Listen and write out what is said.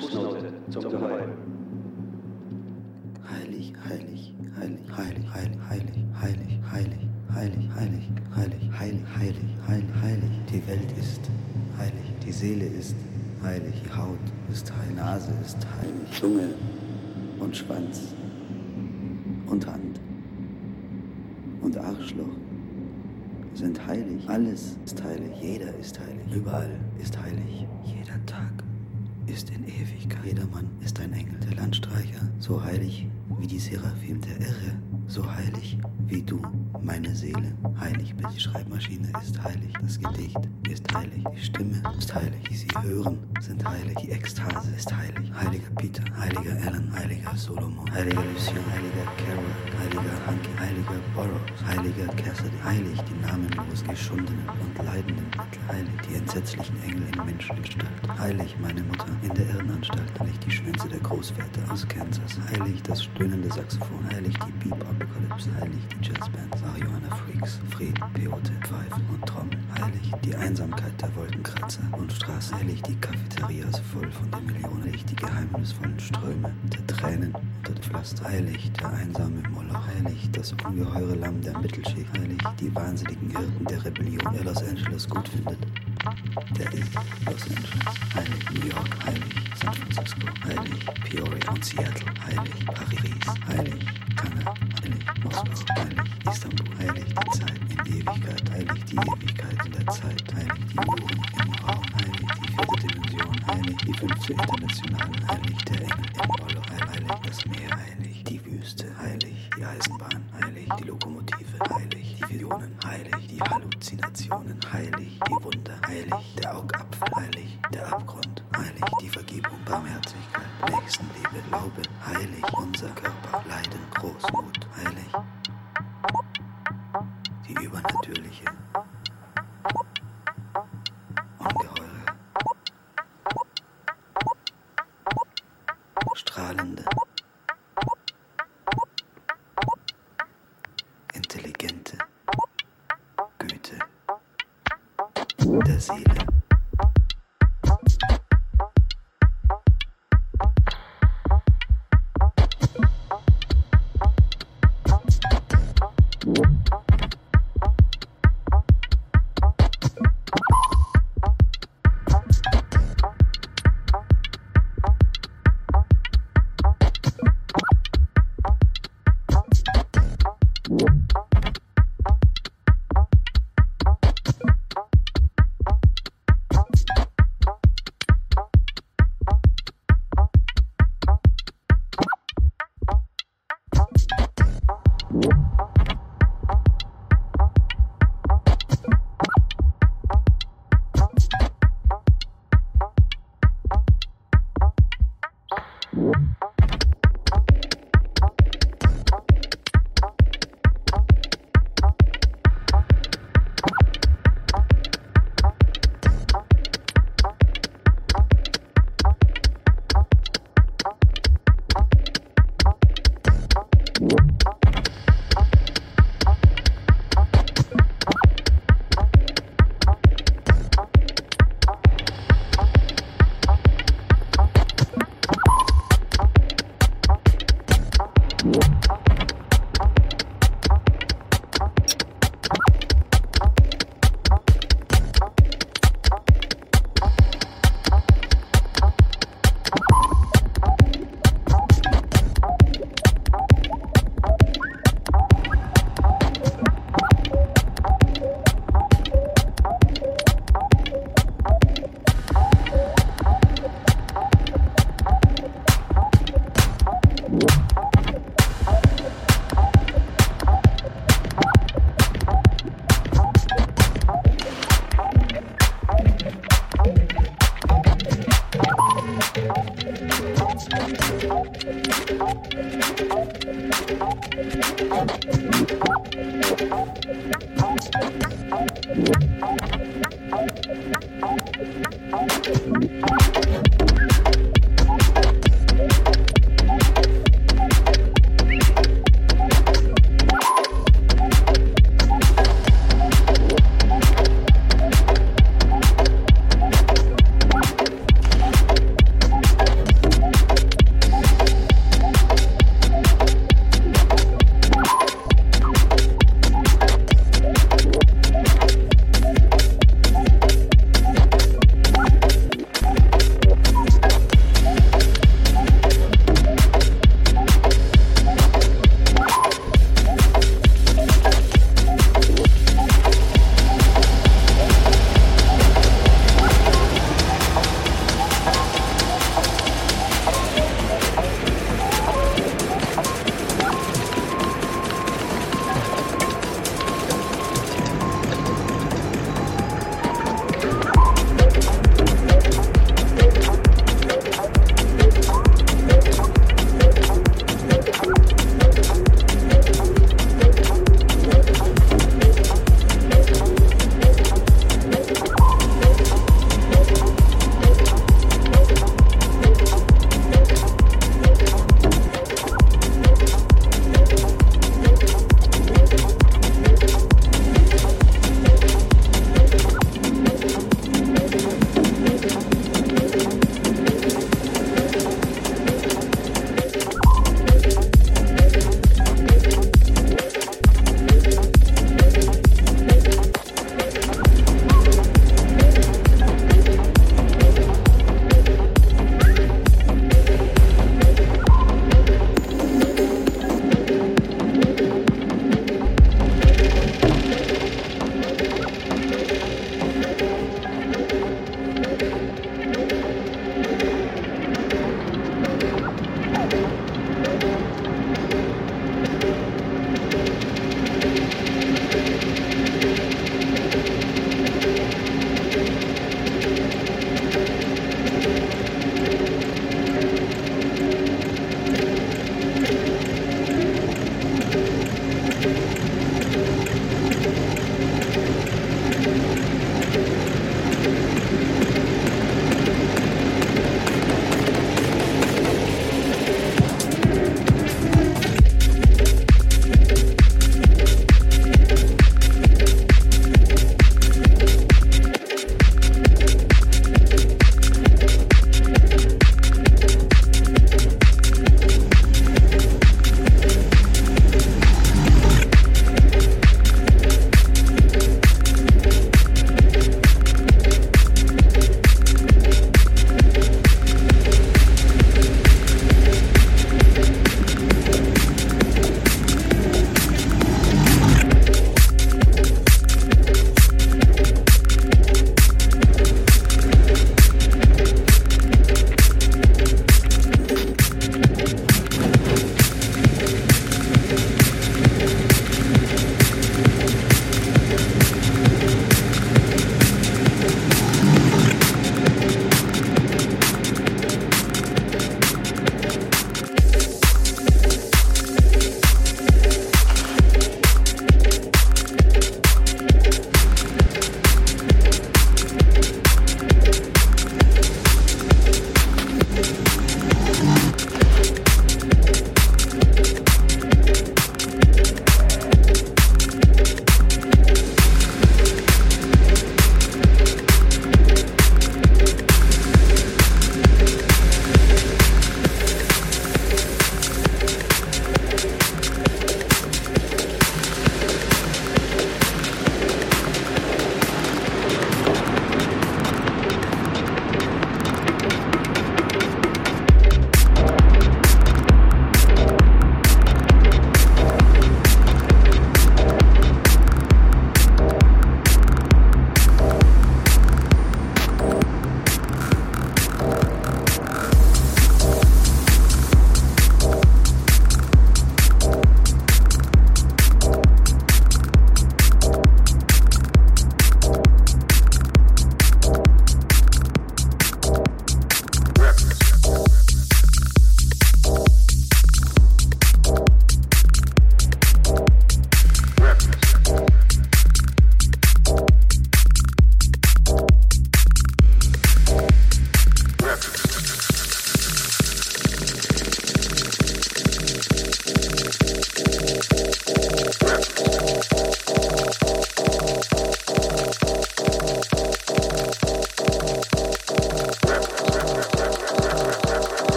Fußnote zum Geheuer. Heilig, heilig, heilig, heilig, heilig, heilig, heilig, heilig, heilig, heilig, heilig, heilig, heilig, heilig, heilig. Die Welt ist heilig, die Seele ist heilig, die Haut ist heilig, Nase ist heilig, Zunge und Schwanz und Hand und Arschloch sind heilig. Alles ist heilig. Jeder ist heilig. Überall ist heilig. Jeder Tag ist in Ewigkeit. Jedermann ist ein Engel, der Landstreicher, so heilig wie die Seraphim der Irre, so heilig wie du, meine Seele, heilig bist. Die Schreibmaschine ist heilig, das Gedicht ist heilig, die Stimme ist heilig, die sie hören, sind heilig, die Ekstase ist heilig. Heiliger Peter, heiliger Alan, heiliger Solomon, heiliger Lucien, heiliger Carol, heiliger Hanky, heiliger Burroughs, heiliger Cassidy, heilig die namenlos geschundenen und leidenden heilig die entsetzlichen Engel in Menschengestalt, heilig meine Mutter in der Irrenanstalt, heilig die Schwänze der Großväter aus Kansas, heilig das stöhnende Saxophon, heilig die Beep-Apokalypse, heilig die Jazzbands, Marihuana Freaks, Frieden, Peote, Pfeifen und Trommeln, heilig die Einsamkeit der Wolkenkratzer. Und Straßen, heilig die Cafeterias voll von den Millionen, heilig die geheimnisvollen Ströme der Tränen unter dem Pflaster, heilig der einsame Moloch, heilig das ungeheure Lamm der Mittelschicht, heilig die wahnsinnigen Hirten der Rebellion, der Los Angeles gut findet. Der ist Los Angeles, heilig New York, heilig San Francisco, heilig Peoria und Seattle, heilig Paris, heilig Kanada, heilig Moskau, heilig Istanbul, heilig die Zeit in Ewigkeit, heilig die Ewigkeit in der Zeit, heilig die Uhren im Raum, heilig die vierte Dimension, heilig die fünfte Internationale, heilig der Engel im